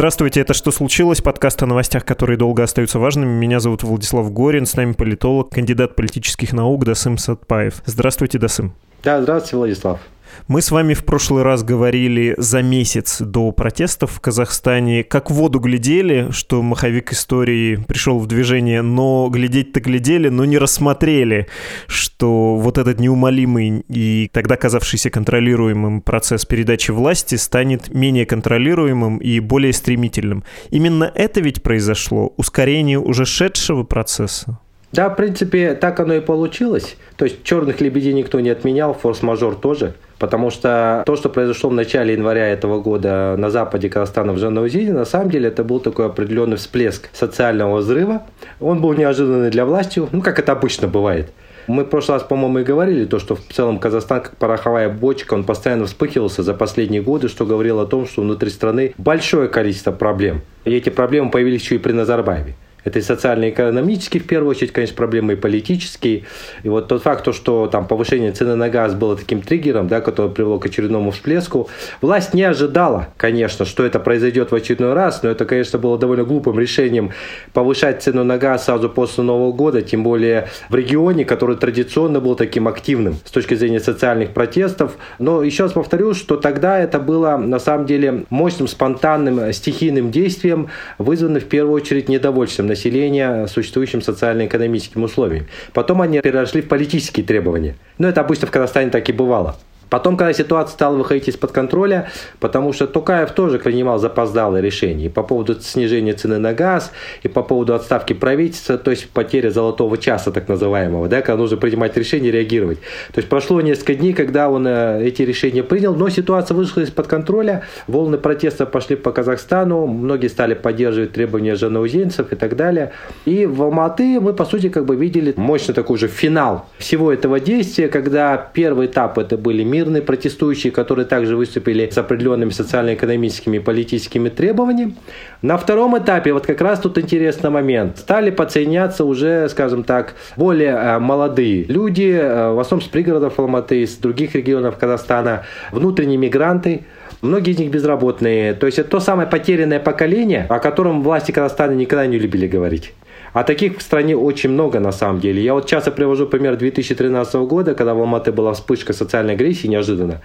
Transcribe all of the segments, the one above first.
Здравствуйте, это «Что случилось?» Подкаст о новостях, которые долго остаются важными. Меня зовут Владислав Горин, с нами политолог, кандидат политических наук Дасым Сатпаев. Здравствуйте, Дасым. Да, здравствуйте, Владислав. Мы с вами в прошлый раз говорили за месяц до протестов в Казахстане, как в воду глядели, что маховик истории пришел в движение, но глядеть-то глядели, но не рассмотрели, что вот этот неумолимый и тогда казавшийся контролируемым процесс передачи власти станет менее контролируемым и более стремительным. Именно это ведь произошло, ускорение уже шедшего процесса. Да, в принципе, так оно и получилось. То есть черных лебедей никто не отменял, форс-мажор тоже. Потому что то, что произошло в начале января этого года на западе Казахстана в Жанаузине, на самом деле это был такой определенный всплеск социального взрыва. Он был неожиданный для власти, ну, как это обычно бывает. Мы в прошлый раз, по-моему, и говорили, то, что в целом Казахстан как пороховая бочка, он постоянно вспыхивался за последние годы, что говорило о том, что внутри страны большое количество проблем. И эти проблемы появились еще и при Назарбаеве. Это и социально-экономические, в первую очередь, конечно, проблемы и политические. И вот тот факт, то, что там повышение цены на газ было таким триггером, да, который привело к очередному всплеску, власть не ожидала, конечно, что это произойдет в очередной раз, но это, конечно, было довольно глупым решением повышать цену на газ сразу после Нового года, тем более в регионе, который традиционно был таким активным с точки зрения социальных протестов. Но еще раз повторю, что тогда это было на самом деле мощным, спонтанным, стихийным действием, вызванным в первую очередь недовольством населения существующим социально-экономическим условиям. Потом они перешли в политические требования. Но это обычно в Казахстане так и бывало. Потом, когда ситуация стала выходить из-под контроля, потому что Тукаев тоже принимал запоздалые решения и по поводу снижения цены на газ, и по поводу отставки правительства, то есть потеря золотого часа так называемого, да, когда нужно принимать решения, реагировать. То есть прошло несколько дней, когда он э, эти решения принял, но ситуация вышла из-под контроля, волны протеста пошли по Казахстану, многие стали поддерживать требования жанаузенцев и так далее. И в Алматы мы, по сути, как бы видели мощный такой же финал всего этого действия, когда первый этап это были мир мирные протестующие, которые также выступили с определенными социально-экономическими и политическими требованиями. На втором этапе, вот как раз тут интересный момент, стали подсоединяться уже, скажем так, более э, молодые люди, э, в основном с пригородов Алматы, из других регионов Казахстана, внутренние мигранты, Многие из них безработные. То есть это то самое потерянное поколение, о котором власти Казахстана никогда не любили говорить. А таких в стране очень много на самом деле. Я вот часто привожу пример 2013 года, когда в Алматы была вспышка социальной агрессии неожиданно.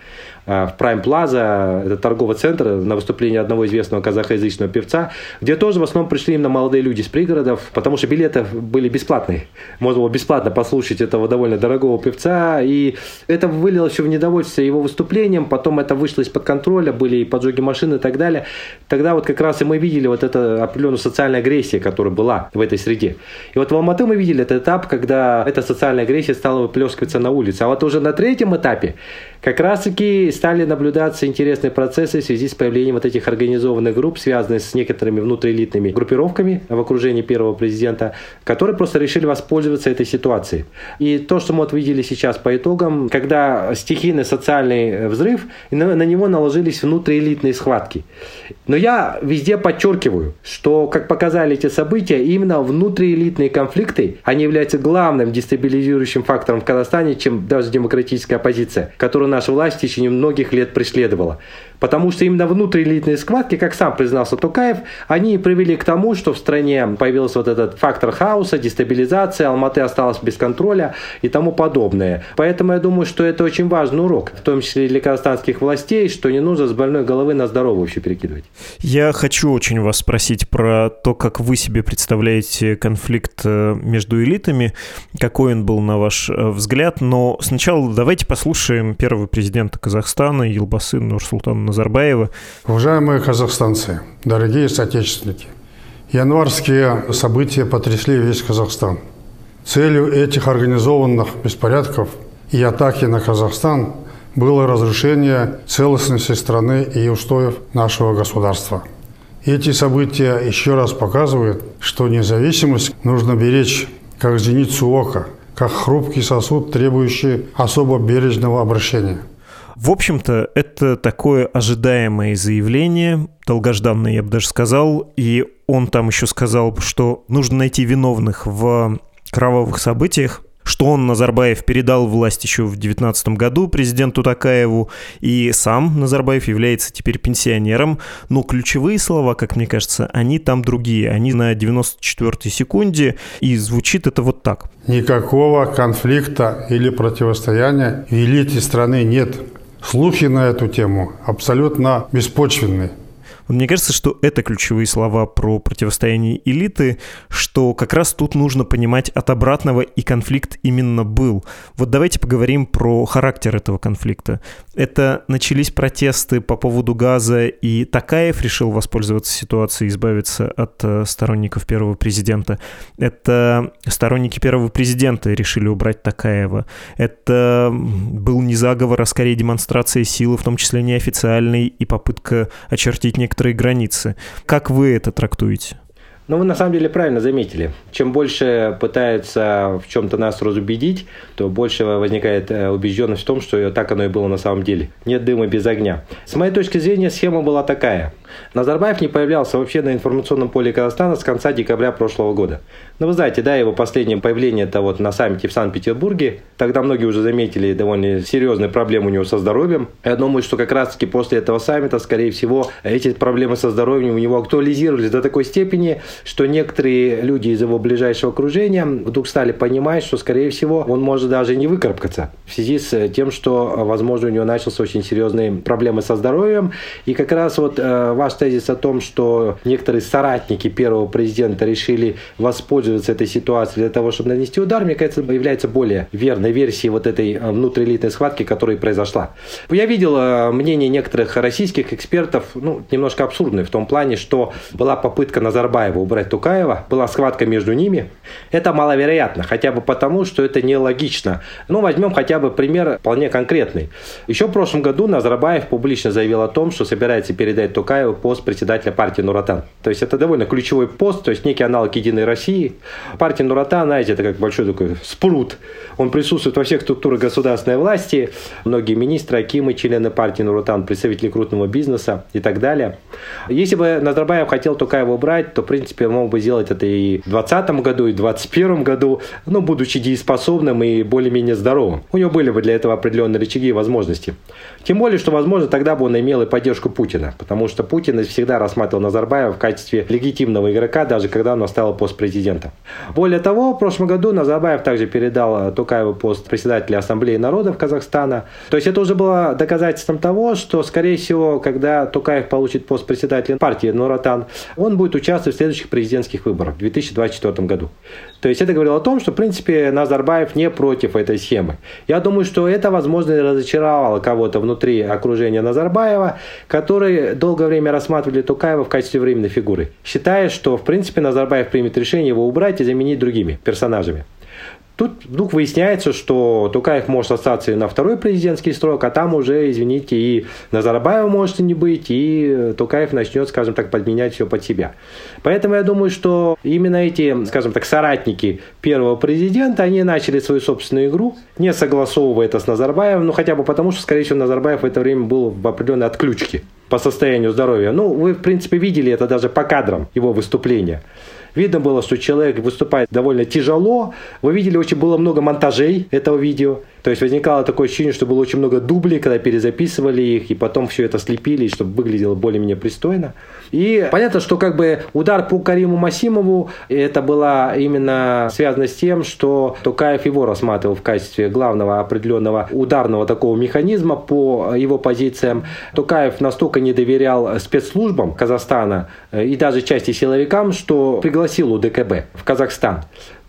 А, в Prime Plaza, это торговый центр, на выступление одного известного казахоязычного певца, где тоже в основном пришли именно молодые люди с пригородов, потому что билеты были бесплатные. Можно было бесплатно послушать этого довольно дорогого певца, и это вылилось все в недовольство его выступлением, потом это вышло из-под контроля, были и поджоги машин и так далее. Тогда вот как раз и мы видели вот эту определенную социальную агрессию, которая была в этой среде. И вот в Алматы мы видели этот этап, когда эта социальная агрессия стала выплескиваться на улице. А вот уже на третьем этапе как раз-таки стали наблюдаться интересные процессы в связи с появлением вот этих организованных групп, связанных с некоторыми внутриэлитными группировками в окружении первого президента, которые просто решили воспользоваться этой ситуацией. И то, что мы вот видели сейчас по итогам, когда стихийный социальный взрыв, на, на него наложились внутриэлитные схватки. Но я везде подчеркиваю, что, как показали эти события, именно внутриэлитные конфликты, они являются главным дестабилизирующим фактором в Казахстане, чем даже демократическая оппозиция, которую наша власть в течение многих лет преследовала. Потому что именно внутриэлитные схватки, как сам признался Тукаев, они привели к тому, что в стране появился вот этот фактор хаоса, дестабилизация, Алматы осталась без контроля и тому подобное. Поэтому я думаю, что это очень важный урок, в том числе для казахстанских властей, что не нужно с больной головы на здоровую вообще перекидывать. Я хочу очень вас спросить про то, как вы себе представляете конфликт э, между элитами, какой он был на ваш э, взгляд, но сначала давайте послушаем первого президента Казахстана Елбасы Нурсултана Назарбаева. Уважаемые казахстанцы, дорогие соотечественники, январские события потрясли весь Казахстан. Целью этих организованных беспорядков и атаки на Казахстан было разрушение целостности страны и устоев нашего государства. Эти события еще раз показывают, что независимость нужно беречь как зеницу ока, как хрупкий сосуд, требующий особо бережного обращения. В общем-то, это такое ожидаемое заявление, долгожданное, я бы даже сказал, и он там еще сказал, что нужно найти виновных в кровавых событиях, что он, Назарбаев, передал власть еще в 2019 году президенту Такаеву, и сам Назарбаев является теперь пенсионером, но ключевые слова, как мне кажется, они там другие, они на 94-й секунде, и звучит это вот так. Никакого конфликта или противостояния в элите страны нет. Слухи на эту тему абсолютно Мне кажется, что это ключевые слова про противостояние элиты, что как раз тут нужно понимать от обратного, и конфликт именно был. Вот давайте поговорим про характер этого конфликта. Это начались протесты по поводу газа, и Такаев решил воспользоваться ситуацией, избавиться от э, сторонников первого президента. Это сторонники первого президента решили убрать Такаева. Это был не заговор, а скорее демонстрация силы, в том числе неофициальной, и попытка очертить некоторые некоторые границы. Как вы это трактуете? Ну, вы на самом деле правильно заметили. Чем больше пытаются в чем-то нас разубедить, то больше возникает э, убежденность в том, что так оно и было на самом деле. Нет дыма без огня. С моей точки зрения, схема была такая. Назарбаев не появлялся вообще на информационном поле Казахстана с конца декабря прошлого года. Ну, вы знаете, да, его последнее появление это вот на саммите в Санкт-Петербурге. Тогда многие уже заметили довольно серьезные проблемы у него со здоровьем. Я думаю, что как раз-таки после этого саммита, скорее всего, эти проблемы со здоровьем у него актуализировались до такой степени, что некоторые люди из его ближайшего окружения вдруг стали понимать, что, скорее всего, он может даже не выкарабкаться в связи с тем, что, возможно, у него начался очень серьезные проблемы со здоровьем. И как раз вот э, ваш тезис о том, что некоторые соратники первого президента решили воспользоваться этой ситуацией для того, чтобы нанести удар, мне кажется, является более верной версией вот этой э, внутриэлитной схватки, которая произошла. Я видел э, мнение некоторых российских экспертов, ну, немножко абсурдное в том плане, что была попытка Назарбаева убрать Тукаева, была схватка между ними. Это маловероятно, хотя бы потому, что это нелогично. Ну, возьмем хотя бы пример вполне конкретный. Еще в прошлом году Назарбаев публично заявил о том, что собирается передать Тукаеву пост председателя партии Нуратан. То есть это довольно ключевой пост, то есть некий аналог Единой России. Партия Нуратан, знаете, это как большой такой спрут. Он присутствует во всех структурах государственной власти. Многие министры, акимы, члены партии Нуратан, представители крупного бизнеса и так далее. Если бы Назарбаев хотел Тукаева убрать, то, в принципе, мог бы сделать это и в 2020 году, и в 2021 году, но будучи дееспособным и более-менее здоровым. У него были бы для этого определенные рычаги и возможности. Тем более, что, возможно, тогда бы он имел и поддержку Путина, потому что Путин всегда рассматривал Назарбаева в качестве легитимного игрока, даже когда он оставил пост президента. Более того, в прошлом году Назарбаев также передал Тукаеву пост председателя Ассамблеи народов Казахстана. То есть это уже было доказательством того, что, скорее всего, когда Тукаев получит пост председателя партии Нуратан, он будет участвовать в следующих президентских выборах в 2024 году. То есть это говорило о том, что, в принципе, Назарбаев не против этой схемы. Я думаю, что это, возможно, разочаровало кого-то внутри окружения Назарбаева, который долгое время рассматривали Тукаева в качестве временной фигуры, считая, что, в принципе, Назарбаев примет решение его убрать и заменить другими персонажами. Тут вдруг выясняется, что Тукаев может остаться и на второй президентский срок, а там уже, извините, и Назарбаева может и не быть, и Тукаев начнет, скажем так, подменять все под себя. Поэтому я думаю, что именно эти, скажем так, соратники первого президента, они начали свою собственную игру, не согласовывая это с Назарбаевым, ну хотя бы потому, что, скорее всего, Назарбаев в это время был в определенной отключке по состоянию здоровья. Ну, вы, в принципе, видели это даже по кадрам его выступления. Видно было, что человек выступает довольно тяжело. Вы видели, очень было много монтажей этого видео. То есть возникало такое ощущение, что было очень много дублей, когда перезаписывали их, и потом все это слепили, чтобы выглядело более-менее пристойно. И понятно, что как бы удар по Кариму Масимову, это было именно связано с тем, что Тукаев его рассматривал в качестве главного определенного ударного такого механизма по его позициям. Тукаев настолько не доверял спецслужбам Казахстана э, и даже части силовикам, что пригласил УДКБ в Казахстан.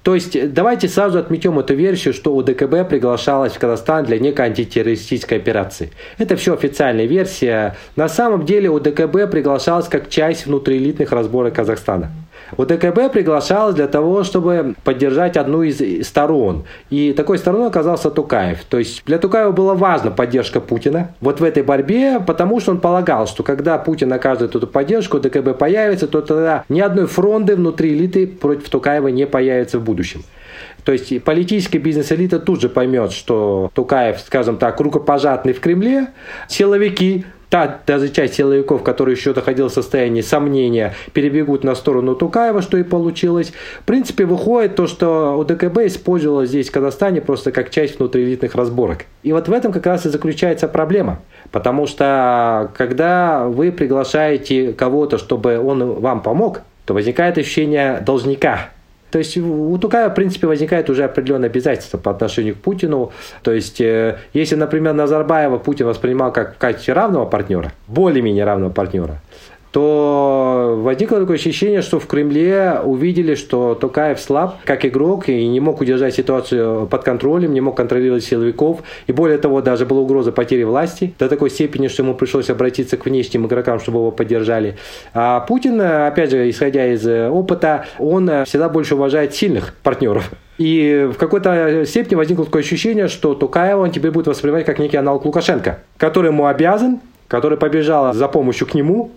То есть давайте сразу отметим эту версию, что УДКБ приглашалась в Казахстан для некой антитеррористической операции. Это все официальная версия. На самом деле УДКБ приглашалась как часть внутриэлитных разборок Казахстана. УДКБ приглашалось для того, чтобы поддержать одну из сторон. И такой стороной оказался Тукаев. То есть для Тукаева была важна поддержка Путина вот в этой борьбе, потому что он полагал, что когда Путин окажет эту поддержку, ДКБ появится, то тогда ни одной фронты внутри элиты против Тукаева не появится в будущем. То есть политическая бизнес-элита тут же поймет, что Тукаев, скажем так, рукопожатный в Кремле, силовики та даже часть силовиков, которые еще доходил в состоянии сомнения, перебегут на сторону Тукаева, что и получилось. В принципе, выходит то, что УДКБ использовала здесь, в Казахстане, просто как часть внутриэлитных разборок. И вот в этом как раз и заключается проблема. Потому что, когда вы приглашаете кого-то, чтобы он вам помог, то возникает ощущение должника, то есть у Тукаева, в принципе, возникает уже определенное обязательство по отношению к Путину. То есть, э, если, например, Назарбаева Путин воспринимал как в качестве равного партнера, более-менее равного партнера, то возникло такое ощущение, что в Кремле увидели, что Токаев слаб как игрок и не мог удержать ситуацию под контролем, не мог контролировать силовиков. И более того, даже была угроза потери власти до такой степени, что ему пришлось обратиться к внешним игрокам, чтобы его поддержали. А Путин, опять же, исходя из опыта, он всегда больше уважает сильных партнеров. И в какой-то степени возникло такое ощущение, что Тукаева он теперь будет воспринимать как некий аналог Лукашенко, который ему обязан, которая побежала за помощью к нему.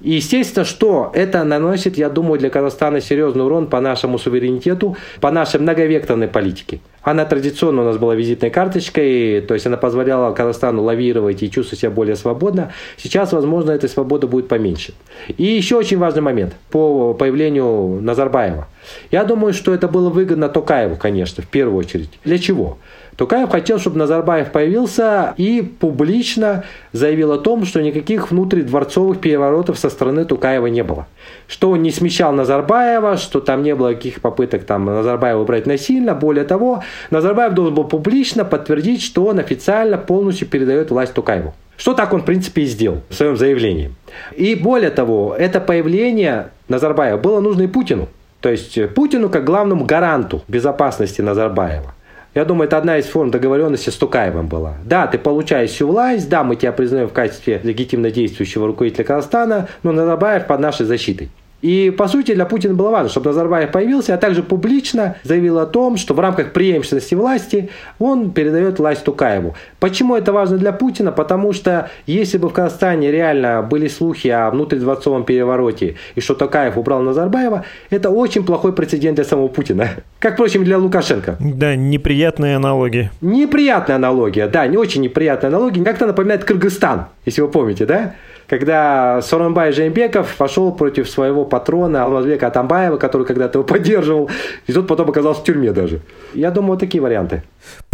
И естественно, что это наносит, я думаю, для Казахстана серьезный урон по нашему суверенитету, по нашей многовекторной политике. Она традиционно у нас была визитной карточкой, то есть она позволяла Казахстану лавировать и чувствовать себя более свободно. Сейчас, возможно, этой свободы будет поменьше. И еще очень важный момент по появлению Назарбаева. Я думаю, что это было выгодно Токаеву, конечно, в первую очередь. Для чего? Тукаев хотел, чтобы Назарбаев появился и публично заявил о том, что никаких внутридворцовых переворотов со стороны Тукаева не было. Что он не смещал Назарбаева, что там не было каких попыток там, Назарбаева убрать насильно. Более того, Назарбаев должен был публично подтвердить, что он официально полностью передает власть Тукаеву. Что так он, в принципе, и сделал в своем заявлении. И более того, это появление Назарбаева было нужно и Путину. То есть Путину как главному гаранту безопасности Назарбаева. Я думаю, это одна из форм договоренности с Тукаевым была. Да, ты получаешь всю власть, да, мы тебя признаем в качестве легитимно действующего руководителя Казахстана, но Назарбаев под нашей защитой. И, по сути, для Путина было важно, чтобы Назарбаев появился, а также публично заявил о том, что в рамках преемственности власти он передает власть Тукаеву. Почему это важно для Путина? Потому что если бы в Казахстане реально были слухи о внутридворцовом перевороте и что Тукаев убрал Назарбаева, это очень плохой прецедент для самого Путина. Как, впрочем, для Лукашенко. Да, неприятные аналогии. Неприятная аналогия, да, не очень неприятная аналогия. Как-то напоминает Кыргызстан, если вы помните, да? Когда Соронбай Жеймбеков пошел против своего патрона Алмазбека Атамбаева, который когда-то его поддерживал, и тот потом оказался в тюрьме даже. Я думаю, вот такие варианты.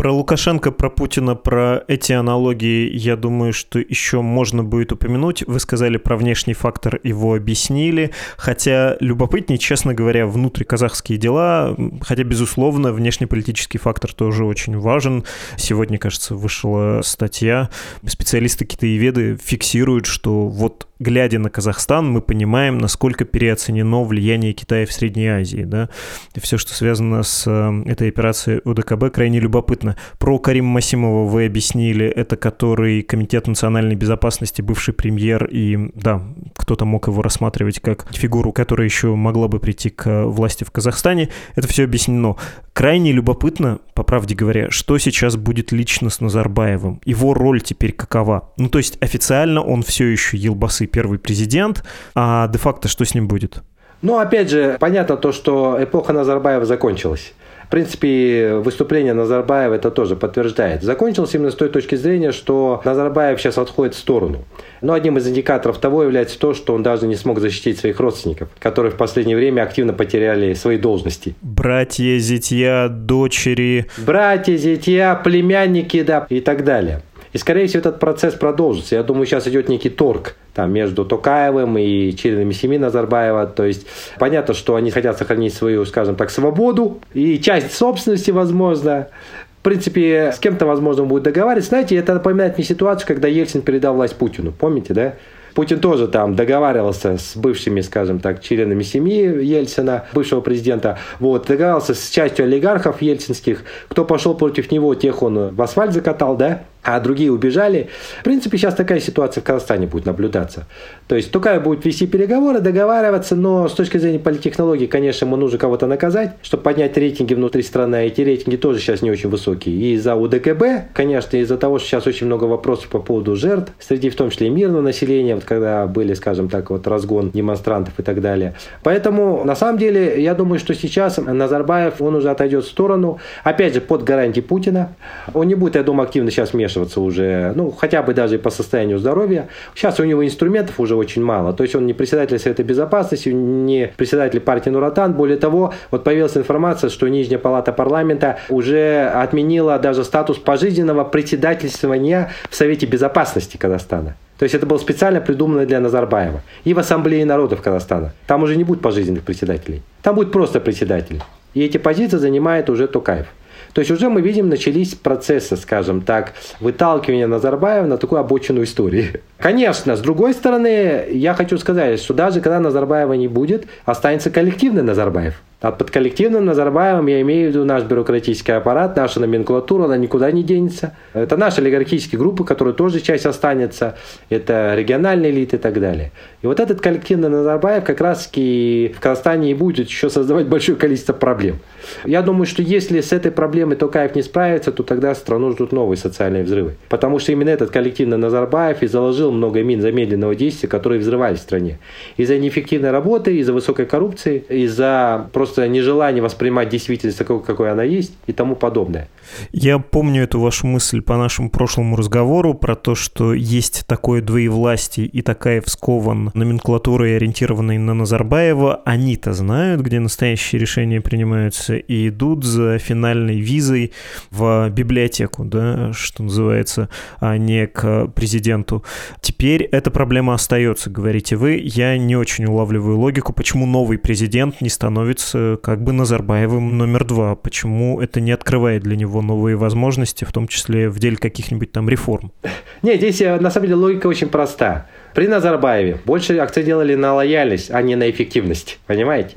Про Лукашенко, про Путина, про эти аналогии, я думаю, что еще можно будет упомянуть. Вы сказали про внешний фактор, его объяснили. Хотя любопытнее, честно говоря, внутриказахские дела, хотя, безусловно, внешнеполитический фактор тоже очень важен. Сегодня, кажется, вышла статья. Специалисты китаеведы фиксируют, что вот глядя на Казахстан, мы понимаем, насколько переоценено влияние Китая в Средней Азии. Да? И все, что связано с э, этой операцией УДКБ, крайне любопытно. Про Карима Масимова вы объяснили, это который Комитет национальной безопасности, бывший премьер, и да, кто-то мог его рассматривать как фигуру, которая еще могла бы прийти к власти в Казахстане. Это все объяснено. Крайне любопытно, по правде говоря, что сейчас будет лично с Назарбаевым. Его роль теперь какова? Ну, то есть официально он все еще Елбасы первый президент, а де-факто что с ним будет? Ну, опять же, понятно то, что эпоха Назарбаева закончилась. В принципе, выступление Назарбаева это тоже подтверждает. Закончилось именно с той точки зрения, что Назарбаев сейчас отходит в сторону. Но одним из индикаторов того является то, что он даже не смог защитить своих родственников, которые в последнее время активно потеряли свои должности. Братья, зятья, дочери. Братья, зятья, племянники, да, и так далее. И, скорее всего, этот процесс продолжится. Я думаю, сейчас идет некий торг там, между Токаевым и членами семьи Назарбаева. То есть понятно, что они хотят сохранить свою, скажем так, свободу и часть собственности, возможно. В принципе, с кем-то, возможно, будет договариваться. Знаете, это напоминает мне ситуацию, когда Ельцин передал власть Путину. Помните, да? Путин тоже там договаривался с бывшими, скажем так, членами семьи Ельцина, бывшего президента. Вот, договаривался с частью олигархов ельцинских. Кто пошел против него, тех он в асфальт закатал, да? А другие убежали. В принципе, сейчас такая ситуация в Казахстане будет наблюдаться. То есть Тукаев будет вести переговоры, договариваться, но с точки зрения политтехнологии, конечно, ему нужно кого-то наказать, чтобы поднять рейтинги внутри страны. А эти рейтинги тоже сейчас не очень высокие. И из-за УДКБ, конечно, из-за того, что сейчас очень много вопросов по поводу жертв, среди в том числе и мирного населения, вот когда были, скажем так, вот разгон демонстрантов и так далее. Поэтому, на самом деле, я думаю, что сейчас Назарбаев, он уже отойдет в сторону, опять же, под гарантией Путина. Он не будет, я думаю, активно сейчас вмешиваться уже, ну, хотя бы даже по состоянию здоровья. Сейчас у него инструментов уже очень мало. То есть он не председатель Совета Безопасности, не председатель партии Нуратан. Более того, вот появилась информация, что Нижняя Палата парламента уже отменила даже статус пожизненного председательствования в Совете Безопасности Казахстана. То есть это было специально придумано для Назарбаева. И в Ассамблее народов Казахстана. Там уже не будет пожизненных председателей. Там будет просто председатель. И эти позиции занимает уже Токаев. То есть уже мы видим, начались процессы, скажем так, выталкивания Назарбаева на такую обочину истории. Конечно, с другой стороны, я хочу сказать, что даже когда Назарбаева не будет, останется коллективный Назарбаев. А под коллективным Назарбаевым я имею в виду наш бюрократический аппарат, наша номенклатура, она никуда не денется. Это наши олигархические группы, которые тоже часть останется. Это региональные элиты и так далее. И вот этот коллективный Назарбаев как раз таки в Казахстане и будет еще создавать большое количество проблем. Я думаю, что если с этой проблемой Токаев не справится, то тогда страну ждут новые социальные взрывы. Потому что именно этот коллективный Назарбаев и заложил много мин замедленного действия, которые взрывались в стране. Из-за неэффективной работы, из-за высокой коррупции, из-за просто нежелания воспринимать действительность такой, какой она есть и тому подобное. Я помню эту вашу мысль по нашему прошлому разговору про то, что есть такое двоевластие и такая вскован номенклатурой, ориентированной на Назарбаева. Они-то знают, где настоящие решения принимаются и идут за финальной визой в библиотеку, да, что называется, а не к президенту. Теперь эта проблема остается, говорите вы. Я не очень улавливаю логику, почему новый президент не становится как бы Назарбаевым номер два, почему это не открывает для него новые возможности, в том числе в деле каких-нибудь там реформ. Не, здесь э, на самом деле логика очень проста. При Назарбаеве больше акцент делали на лояльность, а не на эффективность. Понимаете?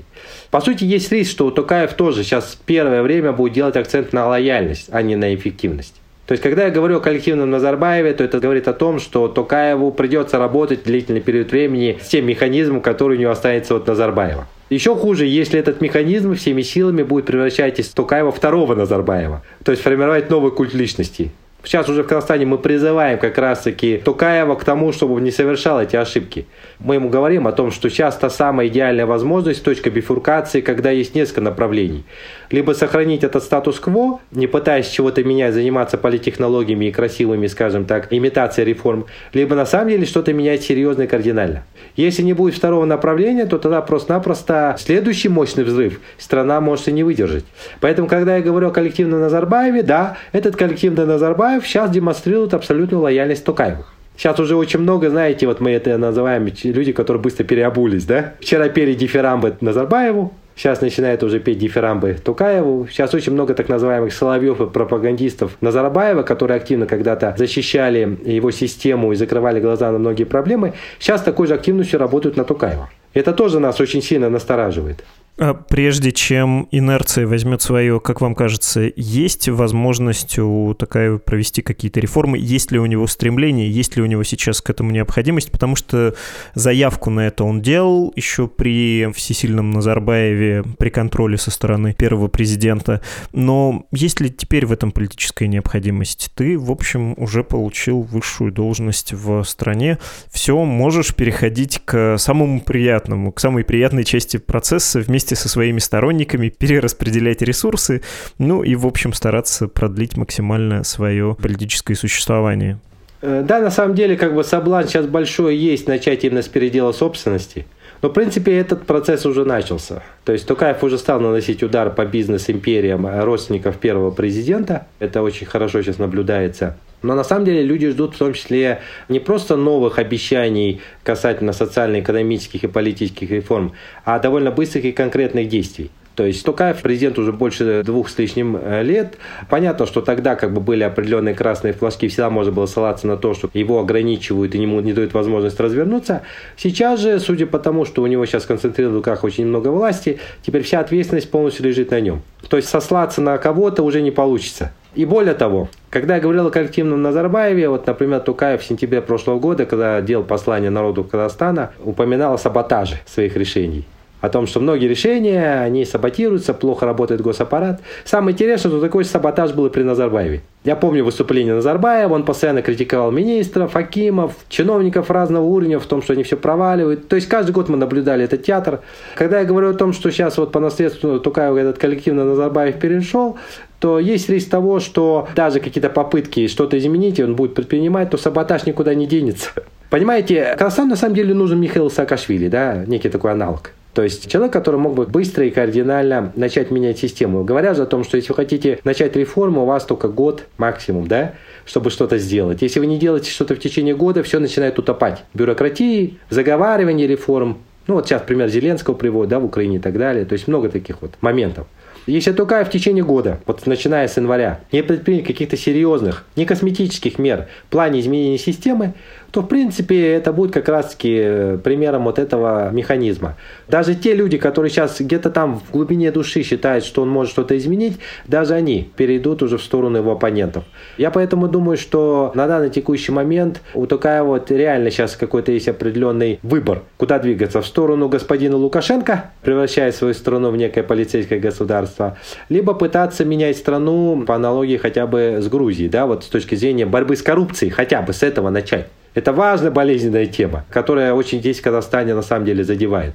По сути, есть риск, что Токаев тоже сейчас первое время будет делать акцент на лояльность, а не на эффективность. То есть, когда я говорю о коллективном Назарбаеве, то это говорит о том, что Токаеву придется работать длительный период времени с тем механизмом, который у него останется от Назарбаева. Еще хуже, если этот механизм всеми силами будет превращать из Токаева второго Назарбаева. То есть формировать новый культ личности. Сейчас уже в Казахстане мы призываем как раз-таки Тукаева к тому, чтобы он не совершал эти ошибки. Мы ему говорим о том, что сейчас та самая идеальная возможность, точка бифуркации, когда есть несколько направлений. Либо сохранить этот статус-кво, не пытаясь чего-то менять, заниматься политтехнологиями и красивыми, скажем так, имитацией реформ, либо на самом деле что-то менять серьезно и кардинально. Если не будет второго направления, то тогда просто-напросто следующий мощный взрыв страна может и не выдержать. Поэтому, когда я говорю о коллективном Назарбаеве, да, этот коллективный Назарбаев Токаев сейчас демонстрирует абсолютную лояльность Токаеву. Сейчас уже очень много, знаете, вот мы это называем люди, которые быстро переобулись, да? Вчера пели дифирамбы Назарбаеву, Сейчас начинает уже петь дифирамбы Тукаеву. Сейчас очень много так называемых соловьев и пропагандистов Назарбаева, которые активно когда-то защищали его систему и закрывали глаза на многие проблемы. Сейчас такой же активностью работают на Тукаева. Это тоже нас очень сильно настораживает. А прежде чем инерция возьмет свое, как вам кажется, есть возможность у такая провести какие-то реформы? Есть ли у него стремление? Есть ли у него сейчас к этому необходимость? Потому что заявку на это он делал еще при всесильном Назарбаеве, при контроле со стороны первого президента. Но есть ли теперь в этом политическая необходимость? Ты, в общем, уже получил высшую должность в стране. Все, можешь переходить к самому приятному, к самой приятной части процесса вместе вместе со своими сторонниками перераспределять ресурсы, ну и, в общем, стараться продлить максимально свое политическое существование. Э, да, на самом деле, как бы соблазн сейчас большой есть начать именно с передела собственности. Но, в принципе, этот процесс уже начался. То есть Тукаев уже стал наносить удар по бизнес-империям родственников первого президента. Это очень хорошо сейчас наблюдается. Но на самом деле люди ждут в том числе не просто новых обещаний касательно социально-экономических и политических реформ, а довольно быстрых и конкретных действий. То есть Токаев президент уже больше двух с лишним э, лет. Понятно, что тогда как бы были определенные красные флажки, всегда можно было ссылаться на то, что его ограничивают и ему не дают возможность развернуться. Сейчас же, судя по тому, что у него сейчас концентрирует в руках очень много власти, теперь вся ответственность полностью лежит на нем. То есть сослаться на кого-то уже не получится. И более того, когда я говорил о коллективном Назарбаеве, вот, например, Тукаев в сентябре прошлого года, когда делал послание народу Казахстана, упоминал о саботаже своих решений о том, что многие решения, они саботируются, плохо работает госаппарат. Самое интересное, что такой саботаж был и при Назарбаеве. Я помню выступление Назарбаева, он постоянно критиковал министров, Акимов, чиновников разного уровня в том, что они все проваливают. То есть каждый год мы наблюдали этот театр. Когда я говорю о том, что сейчас вот по наследству Тукаева этот коллективно Назарбаев перешел, то есть риск того, что даже какие-то попытки что-то изменить, он будет предпринимать, то саботаж никуда не денется. Понимаете, Казахстан на самом деле нужен Михаил Саакашвили, да, некий такой аналог. То есть человек, который мог бы быстро и кардинально начать менять систему. Говоря же о том, что если вы хотите начать реформу, у вас только год максимум, да, чтобы что-то сделать. Если вы не делаете что-то в течение года, все начинает утопать. Бюрократии, заговаривание реформ. Ну вот сейчас пример Зеленского приводит, да, в Украине и так далее. То есть много таких вот моментов. Если только в течение года, вот начиная с января, не предпринять каких-то серьезных, не косметических мер в плане изменения системы, то в принципе это будет как раз-таки э, примером вот этого механизма. Даже те люди, которые сейчас где-то там в глубине души считают, что он может что-то изменить, даже они перейдут уже в сторону его оппонентов. Я поэтому думаю, что на данный текущий момент у такая вот реально сейчас какой-то есть определенный выбор, куда двигаться. В сторону господина Лукашенко, превращая свою страну в некое полицейское государство, либо пытаться менять страну по аналогии хотя бы с Грузией, да, вот с точки зрения борьбы с коррупцией, хотя бы с этого начать. Это важная болезненная тема, которая очень здесь в Казахстане на самом деле задевает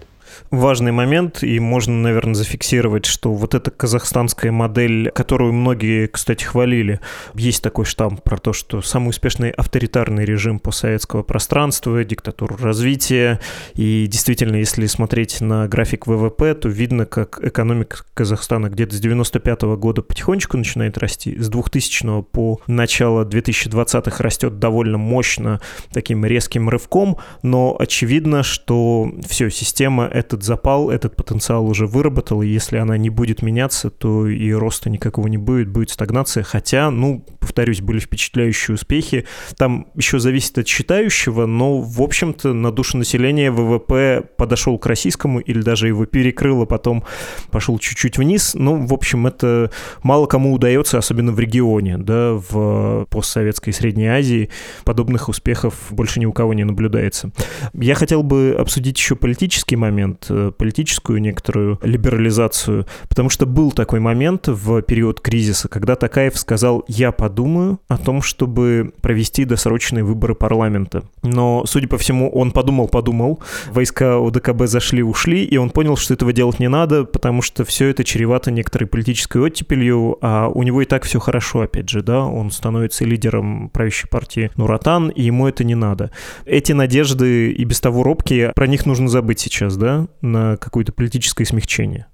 важный момент, и можно, наверное, зафиксировать, что вот эта казахстанская модель, которую многие, кстати, хвалили, есть такой штамп про то, что самый успешный авторитарный режим постсоветского пространства, диктатуру развития, и действительно, если смотреть на график ВВП, то видно, как экономика Казахстана где-то с 95 -го года потихонечку начинает расти, с 2000 по начало 2020-х растет довольно мощно, таким резким рывком, но очевидно, что все, система этот запал, этот потенциал уже выработал, и если она не будет меняться, то и роста никакого не будет, будет стагнация. Хотя, ну, повторюсь, были впечатляющие успехи. Там еще зависит от считающего, но, в общем-то, на душу населения ВВП подошел к российскому или даже его перекрыл, а потом пошел чуть-чуть вниз. Ну, в общем, это мало кому удается, особенно в регионе, да, в постсоветской Средней Азии. Подобных успехов больше ни у кого не наблюдается. Я хотел бы обсудить еще политический момент момент, э, политическую некоторую либерализацию, потому что был такой момент в период кризиса, когда Такаев сказал, я подумаю о том, чтобы провести досрочные выборы парламента. Но, судя по всему, он подумал-подумал, войска УДКБ зашли-ушли, и он понял, что этого делать не надо, потому что все это чревато некоторой политической оттепелью, а у него и так все хорошо, опять же, да, он становится лидером правящей партии Нуратан, и ему это не надо. Эти надежды и без того робкие, про них нужно забыть сейчас, да, на какое-то политическое смягчение?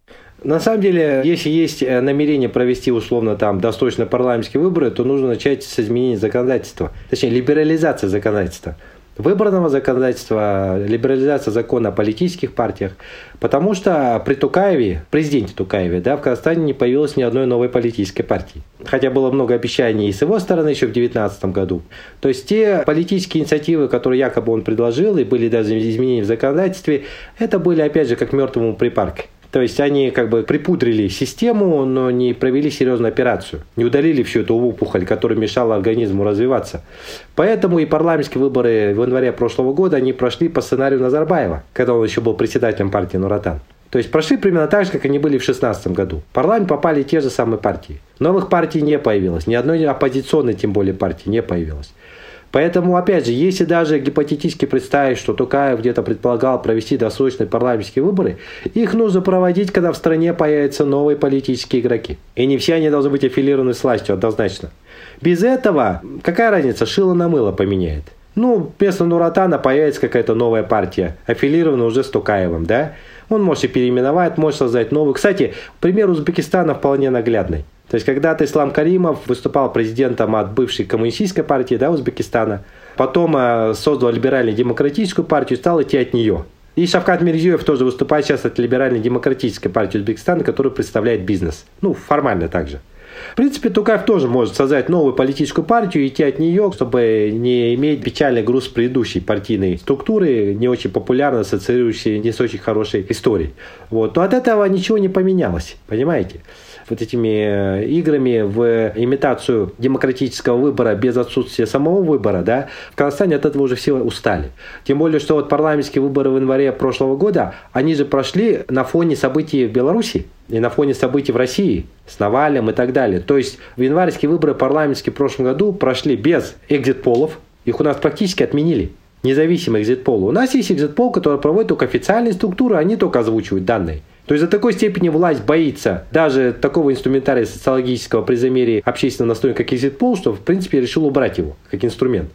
На самом деле, если есть э, намерение провести условно там досрочно парламентские выборы, то нужно начать с изменения законодательства, точнее либерализации законодательства выборного законодательства, либерализация закона о политических партиях, потому что при Тукаеве, президенте Тукаеве, да, в Казахстане не появилось ни одной новой политической партии. Хотя было много обещаний и с его стороны еще в 2019 году. То есть те политические инициативы, которые якобы он предложил, и были даже изменения в законодательстве, это были, опять же, как мертвому припарке. То есть они как бы припудрили систему, но не провели серьезную операцию. Не удалили всю эту опухоль, которая мешала организму развиваться. Поэтому и парламентские выборы в январе прошлого года, они прошли по сценарию Назарбаева, когда он еще был председателем партии Нуратан. То есть прошли примерно так же, как они были в 2016 году. В парламент попали те же самые партии. Новых партий не появилось. Ни одной оппозиционной, тем более, партии не появилось. Поэтому, опять же, если даже гипотетически представить, что Тукаев где-то предполагал провести досрочные парламентские выборы, их нужно проводить, когда в стране появятся новые политические игроки. И не все они должны быть аффилированы с властью, однозначно. Без этого, какая разница, шило на мыло поменяет. Ну, вместо Нуратана появится какая-то новая партия, аффилированная уже с Тукаевым, да? Он может и переименовать, может создать новую. Кстати, пример Узбекистана вполне наглядный. То есть когда-то Ислам Каримов выступал президентом от бывшей коммунистической партии да, Узбекистана, потом э, создал либерально-демократическую партию, стал идти от нее. И Шавкат Мирзиёев тоже выступает сейчас от либерально-демократической партии Узбекистана, которая представляет бизнес. Ну, формально также. В принципе, Тукаев тоже может создать новую политическую партию и идти от нее, чтобы не иметь печальный груз предыдущей партийной структуры, не очень популярно ассоциирующей не с очень хорошей историей. Вот. Но от этого ничего не поменялось, понимаете? вот этими э, играми в имитацию демократического выбора без отсутствия самого выбора, да, в Казахстане от этого уже все устали. Тем более, что вот парламентские выборы в январе прошлого года, они же прошли на фоне событий в Беларуси и на фоне событий в России с Навальным и так далее. То есть в январские выборы парламентские в прошлом году прошли без экзит-полов, их у нас практически отменили независимый экзит-пол. У нас есть экзит-пол, который проводит только официальные структуры, они только озвучивают данные. То есть до такой степени власть боится даже такого инструментария социологического при замере общественного настроения, как экзит-пол, что в принципе решил убрать его как инструмент.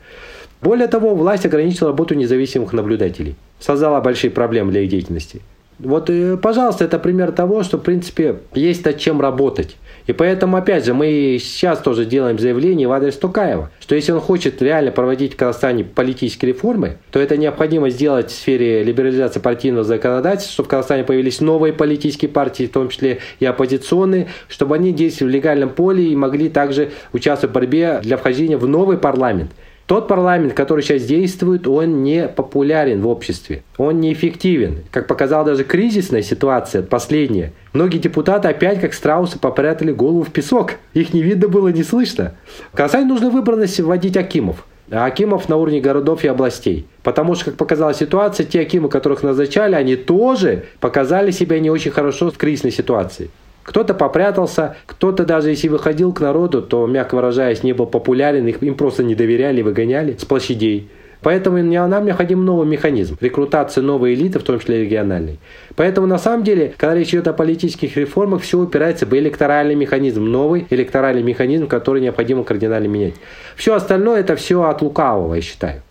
Более того, власть ограничила работу независимых наблюдателей. Создала большие проблемы для их деятельности. Вот, э, пожалуйста, это пример того, что, в принципе, есть над чем работать. И поэтому, опять же, мы сейчас тоже делаем заявление в адрес Тукаева, что если он хочет реально проводить в Казахстане политические реформы, то это необходимо сделать в сфере либерализации партийного законодательства, чтобы в Казахстане появились новые политические партии, в том числе и оппозиционные, чтобы они действовали в легальном поле и могли также участвовать в борьбе для вхождения в новый парламент. Тот парламент, который сейчас действует, он не популярен в обществе. Он неэффективен. Как показала даже кризисная ситуация, последняя. Многие депутаты опять, как страусы, попрятали голову в песок. Их не видно было, не слышно. В Казани нужно выбранность вводить Акимов. А Акимов на уровне городов и областей. Потому что, как показала ситуация, те Акимы, которых назначали, они тоже показали себя не очень хорошо в кризисной ситуации. Кто-то попрятался, кто-то даже если выходил к народу, то, мягко выражаясь, не был популярен, их, им просто не доверяли, выгоняли с площадей. Поэтому нам необходим новый механизм рекрутации новой элиты, в том числе региональной. Поэтому на самом деле, когда речь идет о политических реформах, все упирается в электоральный механизм, новый электоральный механизм, который необходимо кардинально менять. Все остальное это все от лукавого, я считаю.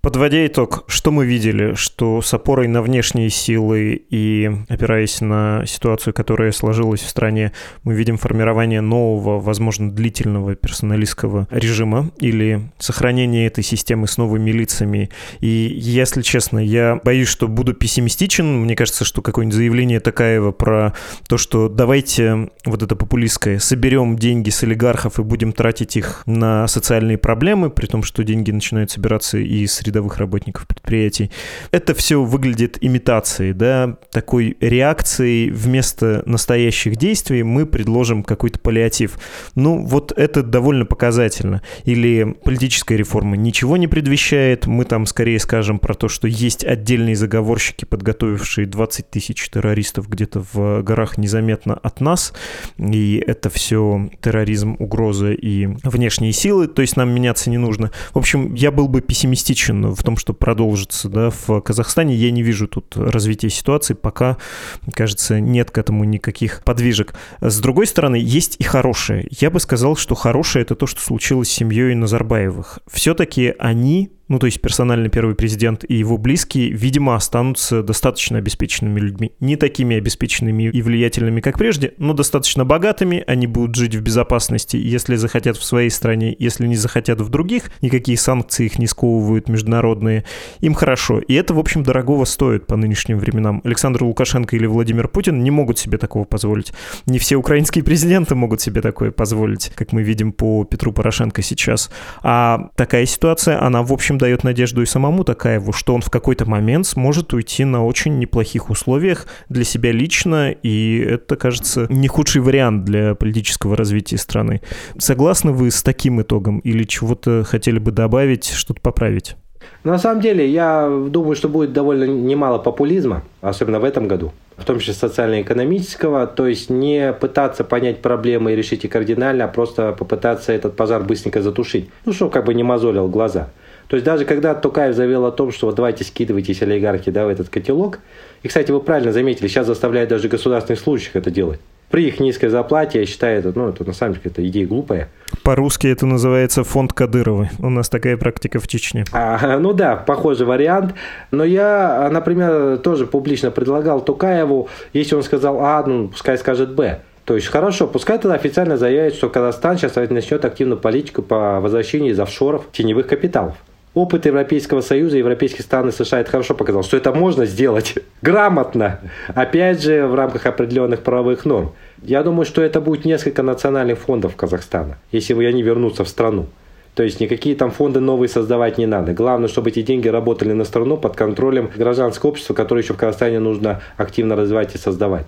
Подводя итог, что мы видели? Что с опорой на внешние силы и опираясь на ситуацию, которая сложилась в стране, мы видим формирование нового, возможно, длительного персоналистского режима или сохранение этой системы с новыми лицами. И, если честно, я боюсь, что буду пессимистичен. Мне кажется, что какое-нибудь заявление Такаева про то, что давайте вот это популистское, соберем деньги с олигархов и будем тратить их на социальные проблемы, при том, что деньги начинают собираться и с рядовых работников предприятий. Это все выглядит имитацией, да, такой реакцией вместо настоящих действий мы предложим какой-то паллиатив. Ну, вот это довольно показательно. Или политическая реформа ничего не предвещает, мы там скорее скажем про то, что есть отдельные заговорщики, подготовившие 20 тысяч террористов где-то в горах незаметно от нас, и это все терроризм, угроза и внешние силы, то есть нам меняться не нужно. В общем, я был бы пессимистичен уверен в том, что продолжится да, в Казахстане. Я не вижу тут развития ситуации, пока, кажется, нет к этому никаких подвижек. С другой стороны, есть и хорошее. Я бы сказал, что хорошее — это то, что случилось с семьей Назарбаевых. Все-таки они ну то есть персональный первый президент и его близкие, видимо, останутся достаточно обеспеченными людьми. Не такими обеспеченными и влиятельными, как прежде, но достаточно богатыми. Они будут жить в безопасности, если захотят в своей стране, если не захотят в других. Никакие санкции их не сковывают международные. Им хорошо. И это, в общем, дорогого стоит по нынешним временам. Александр Лукашенко или Владимир Путин не могут себе такого позволить. Не все украинские президенты могут себе такое позволить, как мы видим по Петру Порошенко сейчас. А такая ситуация, она, в общем, дает надежду и самому Такаеву, что он в какой-то момент сможет уйти на очень неплохих условиях для себя лично, и это, кажется, не худший вариант для политического развития страны. Согласны вы с таким итогом или чего-то хотели бы добавить, что-то поправить? На самом деле, я думаю, что будет довольно немало популизма, особенно в этом году, в том числе социально-экономического, то есть не пытаться понять проблемы и решить их кардинально, а просто попытаться этот пожар быстренько затушить, ну, чтобы как бы не мозолил глаза. То есть даже когда Токаев заявил о том, что вот давайте скидывайтесь олигархи да, в этот котелок, и, кстати, вы правильно заметили, сейчас заставляют даже государственных служащих это делать. При их низкой зарплате, я считаю, это, ну, это на самом деле это идея глупая. По-русски это называется фонд Кадырова. У нас такая практика в Чечне. А, ну да, похожий вариант. Но я, например, тоже публично предлагал Тукаеву, если он сказал А, ну пускай скажет Б. То есть хорошо, пускай тогда официально заявит, что Казахстан сейчас начнет активную политику по возвращению из офшоров теневых капиталов. Опыт Европейского Союза европейских стран и США это хорошо показал, что это можно сделать грамотно, опять же, в рамках определенных правовых норм. Я думаю, что это будет несколько национальных фондов Казахстана, если они вернутся в страну. То есть никакие там фонды новые создавать не надо. Главное, чтобы эти деньги работали на страну под контролем гражданского общества, которое еще в Казахстане нужно активно развивать и создавать.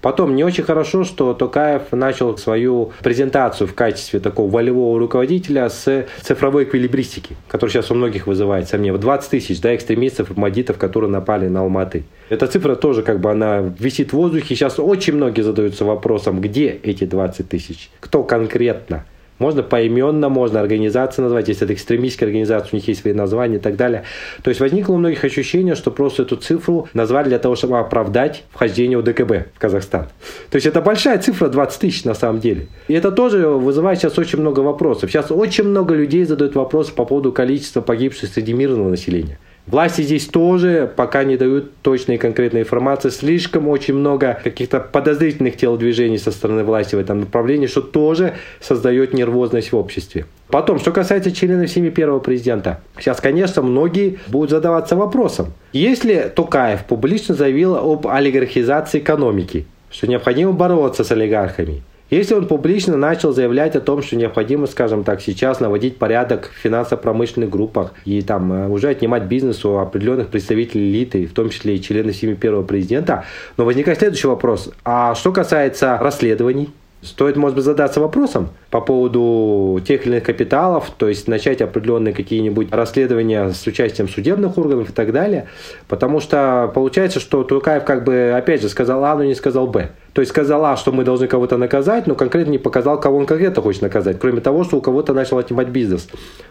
Потом, не очень хорошо, что Токаев начал свою презентацию в качестве такого волевого руководителя с цифровой эквилибристики, которая сейчас у многих вызывает сомнения. 20 тысяч да, экстремистов и бандитов, которые напали на Алматы. Эта цифра тоже как бы она висит в воздухе. Сейчас очень многие задаются вопросом, где эти 20 тысяч? Кто конкретно? Можно поименно, можно организации назвать, если это экстремистская организация, у них есть свои названия и так далее. То есть возникло у многих ощущение, что просто эту цифру назвали для того, чтобы оправдать вхождение в ДКБ в Казахстан. То есть это большая цифра, 20 тысяч на самом деле. И это тоже вызывает сейчас очень много вопросов. Сейчас очень много людей задают вопросы по поводу количества погибших среди мирного населения. Власти здесь тоже пока не дают точной конкретной информации. Слишком очень много каких-то подозрительных телодвижений со стороны власти в этом направлении, что тоже создает нервозность в обществе. Потом, что касается членов семьи первого президента. Сейчас, конечно, многие будут задаваться вопросом. Если Тукаев публично заявил об олигархизации экономики, что необходимо бороться с олигархами, если он публично начал заявлять о том, что необходимо, скажем так, сейчас наводить порядок в финансово-промышленных группах и там э, уже отнимать бизнес у определенных представителей элиты, в том числе и членов семьи первого президента, но возникает следующий вопрос. А что касается расследований, Стоит, может быть, задаться вопросом по поводу тех или иных капиталов, то есть начать определенные какие-нибудь расследования с участием судебных органов и так далее, потому что получается, что Туркаев как бы, опять же, сказал А, но не сказал Б. То есть сказал А, что мы должны кого-то наказать, но конкретно не показал, кого он конкретно хочет наказать, кроме того, что у кого-то начал отнимать бизнес.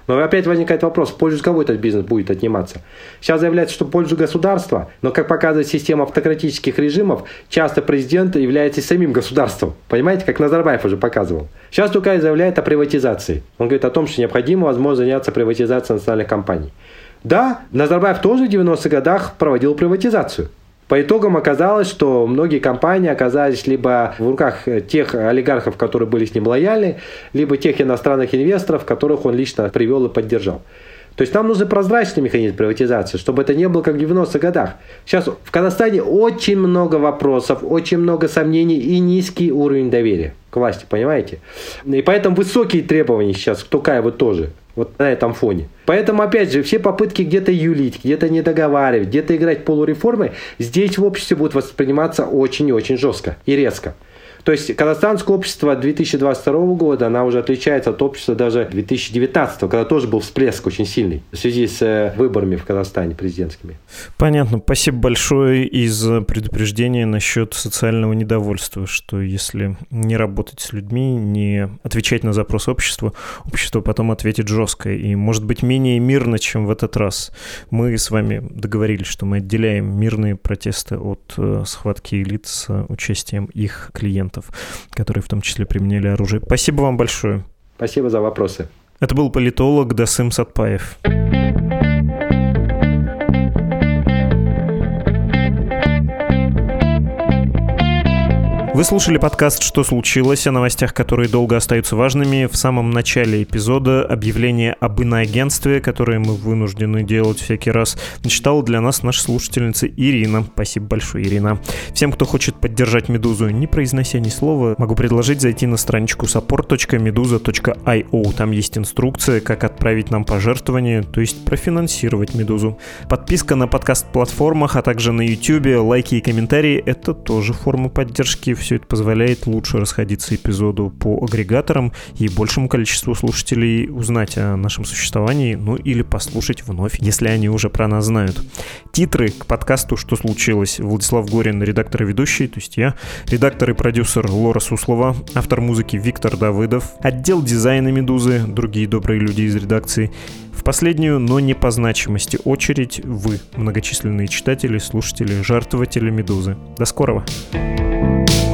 Но опять возникает вопрос, в пользу кого этот бизнес будет отниматься. Сейчас заявляется, что в пользу государства, но, как показывает система автократических режимов, часто президент является самим государством. Понимаете, как Назарбаев уже показывал. Сейчас Тукай заявляет о приватизации. Он говорит о том, что необходимо, возможно, заняться приватизацией национальных компаний. Да, Назарбаев тоже в 90-х годах проводил приватизацию. По итогам оказалось, что многие компании оказались либо в руках тех олигархов, которые были с ним лояльны, либо тех иностранных инвесторов, которых он лично привел и поддержал. То есть нам нужен прозрачный механизм приватизации, чтобы это не было как в 90-х годах. Сейчас в Казахстане очень много вопросов, очень много сомнений и низкий уровень доверия к власти, понимаете? И поэтому высокие требования сейчас к Тукаеву тоже вот на этом фоне. Поэтому, опять же, все попытки где-то юлить, где-то не договаривать, где-то играть полуреформы, здесь в обществе будут восприниматься очень и очень жестко и резко. То есть казахстанское общество 2022 года, она уже отличается от общества даже 2019, когда тоже был всплеск очень сильный в связи с э, выборами в Казахстане президентскими. Понятно. Спасибо большое и за предупреждение насчет социального недовольства, что если не работать с людьми, не отвечать на запрос общества, общество потом ответит жестко и, может быть, менее мирно, чем в этот раз. Мы с вами договорились, что мы отделяем мирные протесты от э, схватки элит с участием их клиентов оккупантов, которые в том числе применяли оружие. Спасибо вам большое. Спасибо за вопросы. Это был политолог Дасым Сатпаев. Вы слушали подкаст «Что случилось?» о новостях, которые долго остаются важными. В самом начале эпизода объявление об иноагентстве, которое мы вынуждены делать всякий раз, читала для нас наша слушательница Ирина. Спасибо большое, Ирина. Всем, кто хочет поддержать «Медузу», не произнося ни слова, могу предложить зайти на страничку support.meduza.io. Там есть инструкция, как отправить нам пожертвования, то есть профинансировать «Медузу». Подписка на подкаст-платформах, а также на YouTube, лайки и комментарии — это тоже форма поддержки все это позволяет лучше расходиться эпизоду по агрегаторам и большему количеству слушателей узнать о нашем существовании, ну или послушать вновь, если они уже про нас знают. Титры к подкасту «Что случилось?» Владислав Горин, редактор и ведущий, то есть я, редактор и продюсер Лора Суслова, автор музыки Виктор Давыдов, отдел дизайна «Медузы», другие добрые люди из редакции, в последнюю, но не по значимости очередь вы, многочисленные читатели, слушатели, жертвователи «Медузы». До скорого! thank you